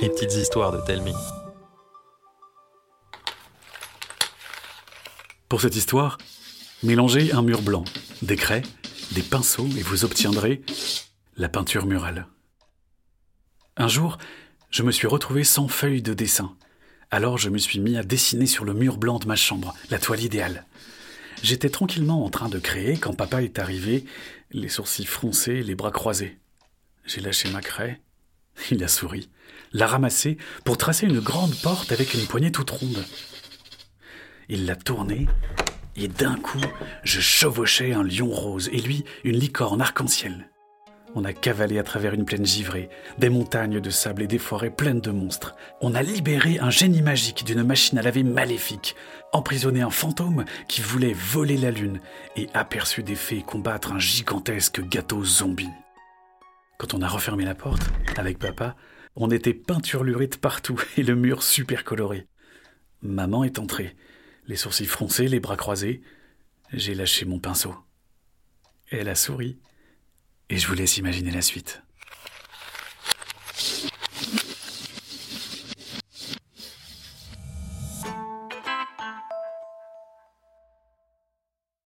Les petites histoires de Telmi. Pour cette histoire, mélangez un mur blanc, des craies, des pinceaux et vous obtiendrez la peinture murale. Un jour, je me suis retrouvé sans feuille de dessin. Alors je me suis mis à dessiner sur le mur blanc de ma chambre, la toile idéale. J'étais tranquillement en train de créer quand papa est arrivé, les sourcils froncés, les bras croisés. J'ai lâché ma craie, il a souri, l'a ramassée pour tracer une grande porte avec une poignée toute ronde. Il l'a tournée, et d'un coup, je chevauchais un lion rose et lui, une licorne arc-en-ciel. On a cavalé à travers une plaine givrée, des montagnes de sable et des forêts pleines de monstres. On a libéré un génie magique d'une machine à laver maléfique, emprisonné un fantôme qui voulait voler la lune et aperçu des fées combattre un gigantesque gâteau zombie. Quand on a refermé la porte, avec papa, on était peinturlurés de partout et le mur super coloré. Maman est entrée, les sourcils froncés, les bras croisés. J'ai lâché mon pinceau. Elle a souri et je vous laisse imaginer la suite.